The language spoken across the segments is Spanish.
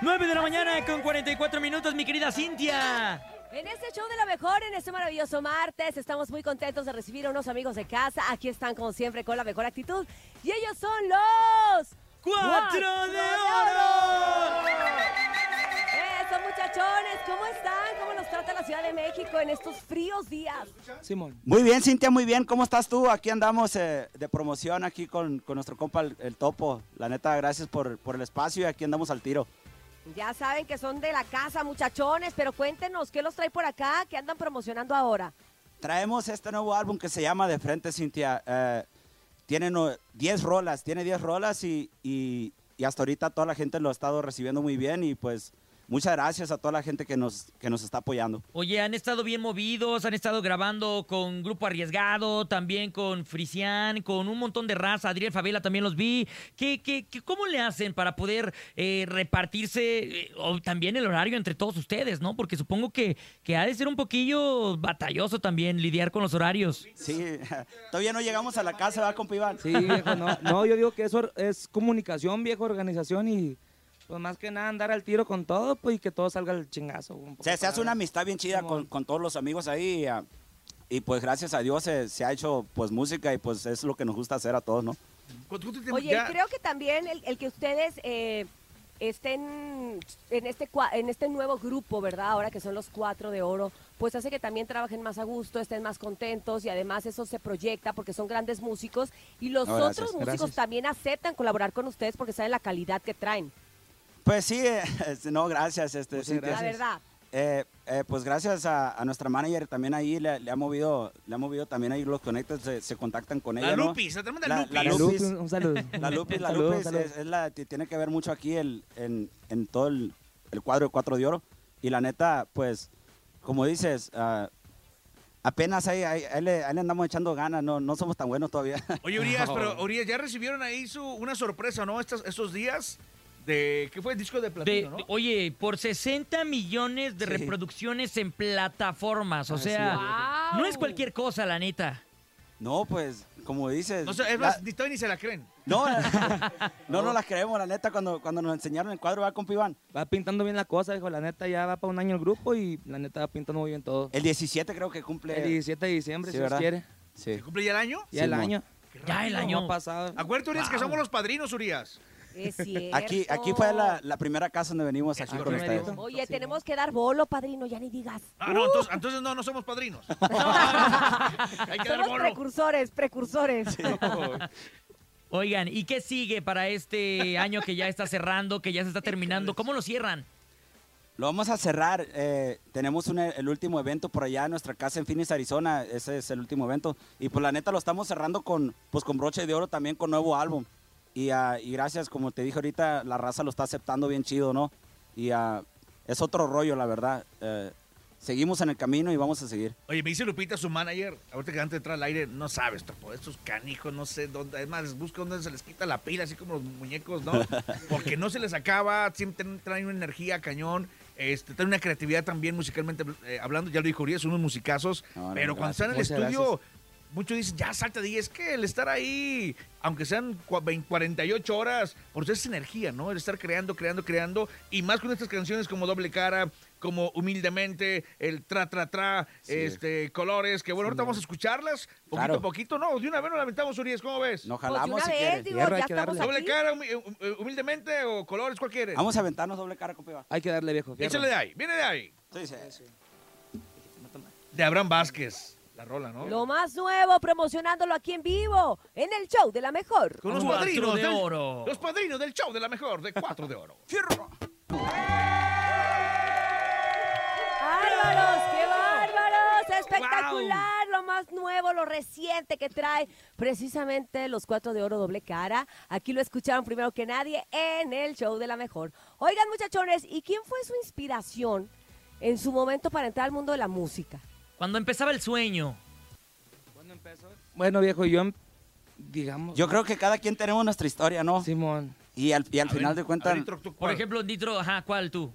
9 de la mañana con 44 minutos, mi querida Cintia. En este show de la mejor, en este maravilloso martes, estamos muy contentos de recibir a unos amigos de casa. Aquí están, como siempre, con la mejor actitud. Y ellos son los... ¡Cuatro de oro! Eso, muchachones, ¿cómo están? ¿Cómo nos trata la Ciudad de México en estos fríos días? Simón. Muy bien, Cintia, muy bien. ¿Cómo estás tú? Aquí andamos eh, de promoción aquí con, con nuestro compa el, el Topo. La neta, gracias por, por el espacio y aquí andamos al tiro. Ya saben que son de la casa, muchachones, pero cuéntenos, ¿qué los trae por acá? ¿Qué andan promocionando ahora? Traemos este nuevo álbum que se llama De Frente, Cintia. Eh, tiene no- 10 rolas, tiene 10 rolas y, y- y hasta ahorita toda la gente lo ha estado recibiendo muy bien y pues muchas gracias a toda la gente que nos, que nos está apoyando. Oye, han estado bien movidos, han estado grabando con Grupo Arriesgado, también con Frisian, con un montón de raza. Adriel Favela también los vi. ¿Qué, qué, qué- cómo le hacen para poder eh, repartirse eh, o también el horario entre todos ustedes, no? Porque supongo que, que ha de ser un poquillo batalloso también lidiar con los horarios. Sí, todavía no llegamos a la casa, ¿va, compa Iván? Sí, viejo, no. No, yo digo que eso es comunicación, viejo, organización y pues más que nada andar al tiro con todo, pues y que todo salga al chingazo. un poco Se, se hace una amistad bien chida con, con todos los amigos ahí y, ah, y, pues gracias a Dios se, se ha hecho pues música y pues es lo que nos gusta hacer a todos, ¿no? ¿Cuánto tiempo Oye, y creo que también el, el que ustedes eh, estén en este, en este nuevo grupo, ¿verdad? Ahora que son los cuatro de oro, pues hace que también trabajen más a gusto, estén más contentos y además eso se proyecta porque son grandes músicos y los No, gracias, otros músicos gracias. también aceptan colaborar con ustedes porque saben la calidad que traen. Pues sí, eh, no, gracias. Este, Cintia. La Gracias. verdad. Eh, eh, pues gracias a, a nuestra manager también ahí le, le ha movido, le ha movido también ahí los conectos, se, se contactan con La ella, ¿no? Lupis, la La- Lupis. la La Lupis. Un saludo. La Lupis, la Saludos, Lupis es, es la que tiene que ver mucho aquí el, en, en todo el, el cuadro de cuatro de oro. Y la neta, pues, como dices, ah, apenas ahí, ahí, ahí le, ahí le andamos echando ganas, no, no somos tan buenos todavía. Oye, Urias, pero Urias, ya recibieron ahí su, una sorpresa, ¿no? Estos, estos días de... ¿Qué fue? Disco de De- platino, ¿no? de- oye, por 60 millones de Sí. reproducciones en plataformas. O sea, no es cualquier cosa, la neta. No, pues, como dices. No sé, es la- más, ni todavía ni se la creen. no, no, no las creemos, la neta, cuando, cuando nos enseñaron el cuadro, va con Iván. Va pintando bien la cosa, hijo. La neta ya va para un año el grupo y la neta va pintando muy bien todo. El 17 creo que cumple. El 17 de diciembre, Sí, si quiere. Sí. ¿Se cumple ya el año? Ya el año. Ya el año. pasado. Acuérdate, Urias, que somos los padrinos, Urias. Es cierto. Aquí, aquí fue la, la primera casa donde venimos aquí con ustedes. Oye, tenemos que dar bolo, padrino, ya ni digas. Ah, no, entonces, entonces no, no somos padrinos. Hay que dar Somos bolo. precursores, precursores. Oigan, ¿y qué sigue para este año que ya está cerrando, que ya se está terminando? ¿Cómo lo cierran? Lo vamos a cerrar. eh, tenemos un- el último evento por allá en nuestra casa en Phoenix, Arizona. Ese es el último evento. Y pues la neta lo estamos cerrando con, pues, con broche de oro también con nuevo álbum. Y, ah, y gracias, como te dije ahorita, la raza lo está aceptando bien chido, ¿no? Y ah, es otro rollo, la verdad. Eh, seguimos en el camino y vamos a seguir. Oye, me dice Lupita, su manager, ahorita que antes de entrar al aire, no sabes, topo, estos canijos, no sé dónde, además busca dónde se les quita la pila, así como los muñecos, ¿no? Porque no se les acaba, siempre traen- una energía cañón, este, traen una creatividad también musicalmente eh, hablando, ya lo dijo Urias, son unos musicazos, No, no, pero cuando gracias. están en el Muchas estudio, muchos dicen, ya salta de ahí, es que el estar ahí, aunque sean cua- 20, 48 horas, por eso es energía, ¿no? El estar creando, creando, creando, y más con estas canciones como Doble Cara, como Humildemente, el Tra, Tra, Tra, Sí. este, Colores, que bueno, ahorita vamos a escucharlas, poquito Claro. a poquito, ¿no, de una vez nos lamentamos, Urias, ¿cómo ves? Nos Pues jalamos una si vez, quieres. digo, Fierro, hay ya que estamos darle. Doble aquí. Cara, humi- hum- Humildemente o Colores, ¿cuál quieres? Vamos a aventarnos doble cara, compa. Hay que darle viejo. fierro. Échale de ahí, viene de ahí. Sí, sí. De Abraham Vázquez, la rola, ¿no? Lo más nuevo, promocionándolo aquí en vivo, en el show de la mejor. Con los Cuatro padrinos de del, oro. Los padrinos del show de la mejor, de cuatro de oro. ¡Fierro! ¡Bárbaros! ¡Qué bárbaros! ¡Espectacular! Lo más nuevo, lo reciente que trae precisamente los cuatro de oro doble cara. Aquí lo escucharon primero que nadie en el show de la mejor. Oigan, muchachones, ¿y quién fue su inspiración en su momento para entrar al mundo de la música? Cuando empezaba el sueño. ¿Cuándo empezó? Bueno, viejo, yo, em- digamos... Yo creo que cada quien tenemos nuestra historia, ¿no? Simón. Y al, y al final ver, de cuentas, ver, Troc, Por ejemplo, Nitro, ajá, ¿cuál tú?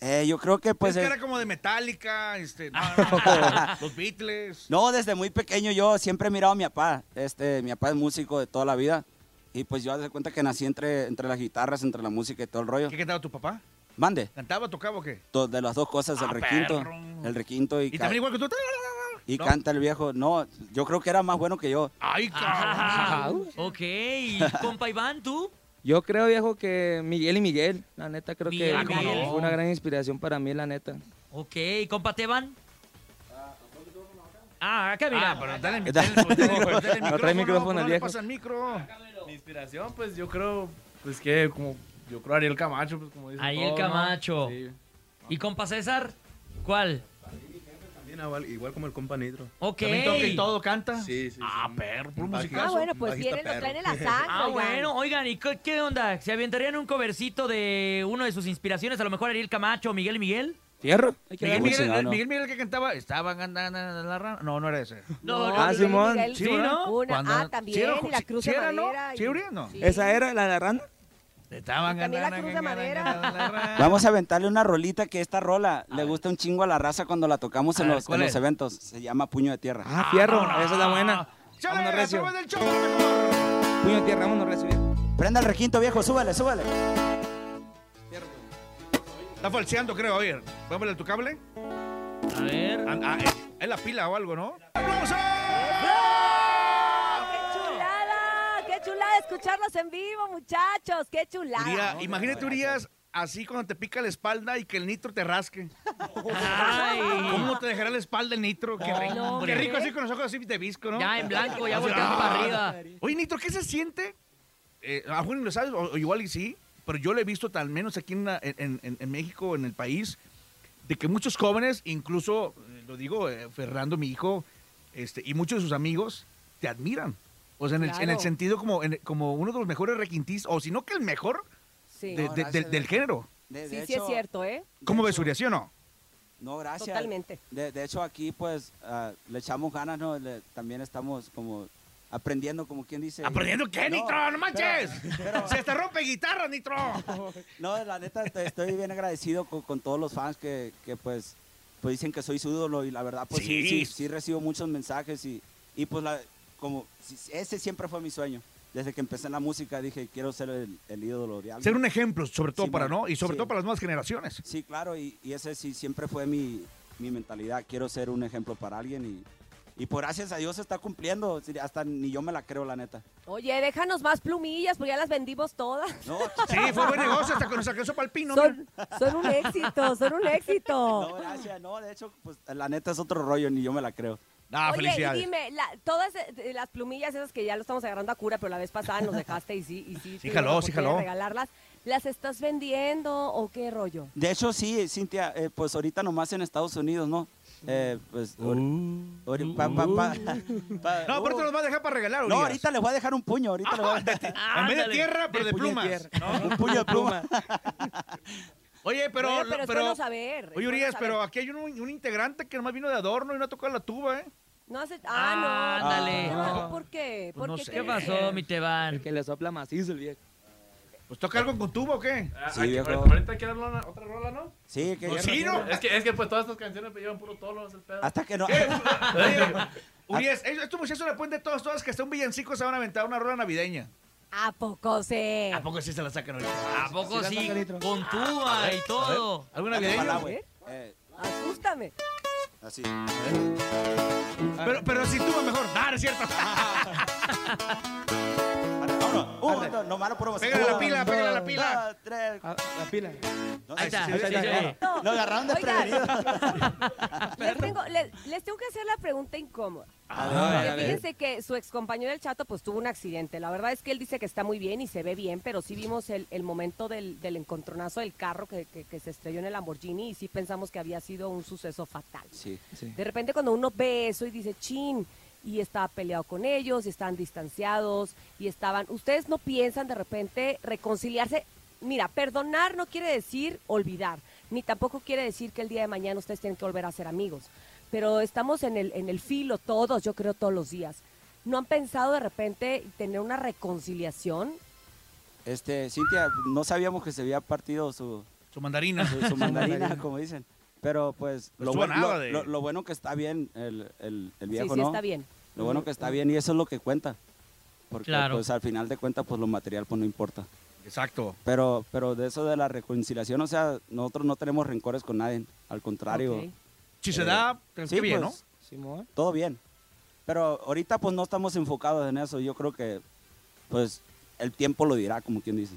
eh, yo creo que pues... es que eh, era como de Metallica, este, no, no, no, los Beatles. No, desde muy pequeño yo siempre he mirado a mi papá. Este, mi papá es músico de toda la vida. Y pues yo de cuenta que nací entre, entre las guitarras, entre la música y todo el rollo. ¿Qué cantaba tu papá? Mande. ¿Cantaba, tocaba o qué? To- De las dos cosas, el Ah, requinto. perro. El requinto y, Y ca- también igual que tú. y ¿no? canta el viejo. No, yo creo que era más bueno que yo. Ay, Ah, cabrón. ok, compa Iván, ¿tú? Yo creo, viejo, que Miguel y Miguel, la neta, creo Miguel que Miguel. fue una gran inspiración para mí, la neta. Ok, compa Teban. Ah, acá mira. Ah, pero dale, el- dale, el- dale, el- dale el No trae micrófono no el le viejo. pasa el micro. Mi inspiración, pues yo creo, pues que como, yo creo Ariel Camacho, pues como dicen Ariel todos, ¿no? Camacho. Sí. ¿Y compa César? ¿Cuál? También igual, igual como el compa Nitro. Ok. También toca y todo canta. Sí, sí. Ah, sí. perro, puro Un musicazo. Ah, bueno, pues vienen, lo traen en la sangre. Ah, oigan. bueno, oigan, ¿y qué, qué onda? ¿Se aventarían un covercito de uno de sus inspiraciones? A lo mejor Ariel Camacho, Miguel y Miguel. Que Miguel Miguel, ¿no? Miguel Miguel que cantaba, estaban andando en la rana. No, no era ese. No, No, Ah, Miguel Simón. Miguel, Sí, ¿no? Una, ah, también, ¿Sí era- y la cruz sí de madera. ¿Sí? No. sí. ¿Esa era la de la rana? Vamos a aventarle una rolita que esta rola le gusta un chingo a la raza cuando la tocamos A en ver, los, ¿cuál en los eventos. Se llama Puño de Tierra. Ah, fierro, esa es la buena. ¡Chale, Vámonos la recio. show! Puño de tierra, vámonos recio, viejo. Prenda el requinto, viejo, súbele, súbele. Está falseando, creo, oye. Póngale tu cable. A ver. Ah, ah, es, es la pila o algo, ¿no? ¡Aplausos! ¡Qué chulada! ¡Qué chulada escucharlos en vivo, muchachos! ¡Qué chulada! Urias, imagínate, Urias, así cuando te pica la espalda y que el nitro te rasque. Ay. ¿Cómo te dejará la espalda el nitro? Qué rico, no, qué rico así con los ojos así de visco, ¿no? Ya en blanco, ya volteando ah. para arriba. Oye, Nitro, ¿qué se siente? Eh, a Juan lo sabes, o, o igual y sí, pero yo lo he visto al menos aquí en, la- en- en- en México, en el país, de que muchos jóvenes, incluso, eh, lo digo, eh, Fernando, mi hijo, este, y muchos de sus amigos, te admiran. O sea, en, el, en el Claro. sentido como, en- como uno de los mejores requintistas, o si no que el mejor Sí, de- No, de- gracias, del- del de- género. De- sí, sí es cierto, ¿eh? ¿Cómo ves, Urias, sí o no? No, gracias. Totalmente. De, de hecho, aquí pues ah, le echamos ganas, ¿no? Le- también estamos como aprendiendo, como quien dice. ¿Aprendiendo qué, No, Nitro? ¡No manches! pero- ¡Se te rompe guitarra, Nitro! No, la neta, estoy bien agradecido con, con todos los fans que, que, pues, pues dicen que soy su ídolo y la verdad, pues sí, Sí. sí, sí recibo muchos mensajes y, y pues la, como ese siempre fue mi sueño. Desde que empecé en la música dije, quiero ser el, el ídolo de alguien. Ser un ejemplo, sobre todo Sí, para. ¿no? Y sobre Sí. todo para las nuevas generaciones. Sí, claro, y, y ese sí siempre fue mi, mi mentalidad. Quiero ser un ejemplo para alguien y, y por gracias a Dios se está cumpliendo. Hasta ni yo me la creo, la neta. Oye, déjanos más plumillas, porque ya las vendimos todas. No, Sí, fue buen negocio hasta que nos alcanzó para el pino. Son, son un éxito, son un éxito. no, gracias. No, de hecho, pues la neta es otro rollo, ni yo me la creo. Ah, Oye, y felicidades. dime, la- todas eh, las plumillas esas que ya lo estamos agarrando a cura, pero la vez pasada nos dejaste y sí, y sí. tuvimos jaló, la sí oportunidad de jaló. regalarlas. ¿Las estás vendiendo o qué rollo? De hecho, sí, Cintia, eh, pues ahorita nomás en Estados Unidos, ¿no? Eh, pues, ori- ori- pa- pa- pa- pa- No, pero uh, te los va a dejar para regalar, no, Urias. ahorita les voy a dejar un puño, ahorita les voy a dejar En vez de Ándale. tierra, pero de plumas. un puño de pluma. Oye, pero... Oye, pero es pero bueno saber. es Oye, Urias, pero aquí hay un, un integrante que nomás vino de adorno y no ha tocado la tuba, ¿eh? No hace... Ah, no. Ándale. No, ¿Por qué? Pues ¿Por no qué? sé. ¿Qué pasó, mi Teban? El que le sopla macizo el viejo. Pues toca algo con tuba o qué? Ah, Sí, hay que- viejo. Ahorita hay que dar una- otra rola, ¿no? Sí, que Pues sí, ¿no? Es que, es que pues todas estas canciones me llevan puro tolo, ese pedo. hasta que no. Urias, estos muchachos le pueden de todas, todas que hasta un villancico se van a aventar una rola navideña. ¿A poco sé? ¿A poco sí se la sacan ahorita? ¿A poco Sí, sí? Con tuba y todo. ¿Alguna güey. Eh, Asústame. así. Pero, pero si tuba mejor. Ah, no es cierto. No, no, malo puro Pégale la pila, pégale la pila. Dos, tres. Ah, la pila. No, Ahí está, sí, ahí sí, está, sí, ahí está. no. Lo agarraron desprevenido. Les tengo, les, les tengo que hacer la pregunta incómoda. A ver, Porque fíjense que su ex compañero del Chato pues tuvo un accidente. La verdad es que él dice que está muy bien y se ve bien, pero sí vimos el, el momento del, del encontronazo del carro que, que- que se estrelló en el Lamborghini y sí pensamos que había sido un suceso fatal. Sí. Sí. De repente cuando uno ve eso y dice, chin, y estaba peleado con ellos, y estaban distanciados, y estaban, ustedes no piensan de repente reconciliarse. Mira, perdonar no quiere decir olvidar, ni tampoco quiere decir que el día de mañana ustedes tienen que volver a ser amigos. Pero estamos en el, en el filo todos, yo creo todos los días. ¿No han pensado de repente tener una reconciliación? Este, Cintia, no sabíamos que se había partido su, Su mandarina. su, su mandarina, como dicen. Pero pues No lo, bueno- lo- de- lo- lo bueno que está bien el, el, el viejo, sí, sí, ¿no? está bien. Lo bueno que está bien y eso es lo que cuenta. Porque Claro. pues al final de cuentas pues lo material pues no importa. Exacto. Pero, pero de eso de la reconciliación, o sea, nosotros no tenemos rencores con nadie. Al contrario, Ok. Si se Eh, da, qué sí, bien, pues, Simón. todo bien. Pero ahorita pues no estamos enfocados en eso. Yo creo que pues el tiempo lo dirá, como quien dice.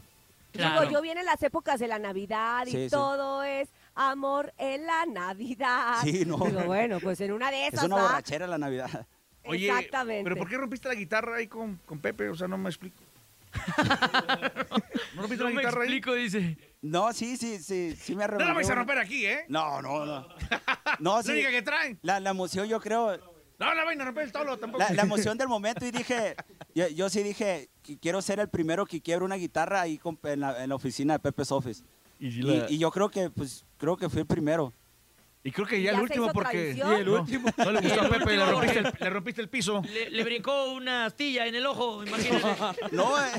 Claro. Digo, yo vienen las épocas de la Navidad y Sí, sí. todo es amor en la Navidad. Sí, no. Digo, bueno, pues en una de Es esas una va. borrachera la Navidad. Exactamente. ¿pero por qué rompiste la guitarra ahí con, con Pepe? O sea, no me explico. ¿No rompiste No la me guitarra ahí? explico, dice. No, sí, sí, sí, sí me No la vais a una- romper aquí, ¿eh? No, no, no. No, La sí. única que traen. La, la emoción, yo creo, No la vayan a romper el tolo tampoco. la, la emoción del momento y dije, yo, yo sí dije, que quiero ser el primero que quiebre una guitarra ahí con- en, la, en la oficina de Pepe's Office. Y, la- yo creo que, pues, creo que fui el primero. y creo que Ya ya, el último porque... tradición. Y el último. No, le gustó a Pepe, le rompiste, el, le rompiste el piso. Le, le brincó una astilla en el ojo, imagínate. No, eh,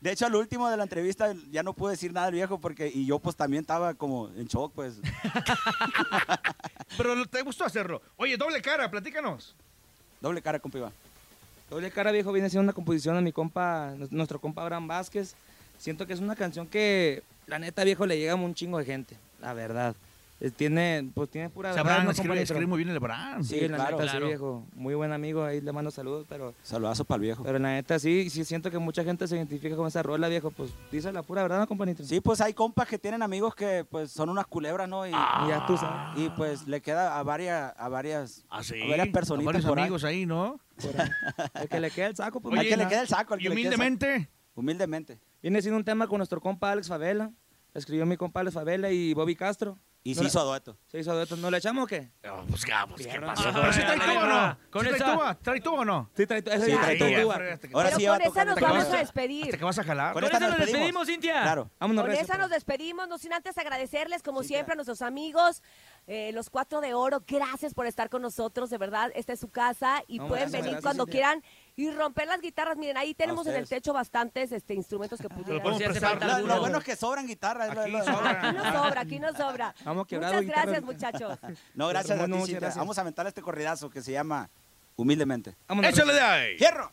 de hecho al último de la entrevista ya no pude decir nada al viejo porque y yo pues también estaba como en shock pues. Pero te gustó hacerlo. Oye, doble cara, platícanos. Doble cara, compa Iván. Doble cara viejo viene siendo una composición de mi compa, nuestro compa Abraham Vázquez. Siento que es una canción que, la neta viejo, le llega a un chingo de gente, la verdad. Eh, Tiene, pues tiene pura verdad, Sabrán, ¿no, escribe, escribe muy bien el Bran. Sí, Sí, la claro. neta Claro. sí, viejo. Muy buen amigo, ahí le mando saludos, pero, Saludazo para el viejo. pero la neta sí, sí siento que mucha gente se identifica con esa rola, viejo. Pues dice la pura verdad, ¿no, compañito? Sí, pues hay compas que tienen amigos que pues son unas culebras, ¿no? Y, Y ya tú sabes. y, pues le queda a varias, a varias, Ah, sí. a varias personitas varios por amigos ahí, ¿no? por ahí. El que le queda el saco, pues Oye, que le nada. queda el saco, al Y que le queda el saco. humildemente, Humildemente. Viene siendo un tema con nuestro compa Alex Favela. Escribió mi compa Alex Favela y Bobby Castro. Y No se hizo dueto. Se hizo dueto. ¿No le echamos o qué? Oh, pues, pues, ¿qué pasó? ¿Pero sí trae tubo o no? Con ¿Sí trae esa- tubo? ¿Trae tubo o no? Sí, trae, ese Sí, trae Ahora Pero sí con va a esa tocar nos vamos a despedir. ¿Hasta que vas a jalar? Con Con esa nos despedimos. Cintia. Claro. Vámonos, Con esa pues. nos despedimos, no sin antes agradecerles, como siempre, a nuestros amigos, eh, los cuatro de oro. Gracias por estar con nosotros, de verdad. Esta es su casa y No, pueden gracias, venir gracias, cuando Cintia. quieran y romper las guitarras. Miren, ahí tenemos en el techo bastantes este, instrumentos que pudieran. si hace prestar. falta Lo, alguno. lo bueno es que sobran guitarras. lo- Aquí lo- sobran. Aquí nos sobra, aquí nos sobra. Vamos Muchas gracias, muchachos. No, gracias a ti, gracias. Vamos a aventar este corridazo que se llama Humildemente. Vámonos, Échale de ahí. ¡Hierro!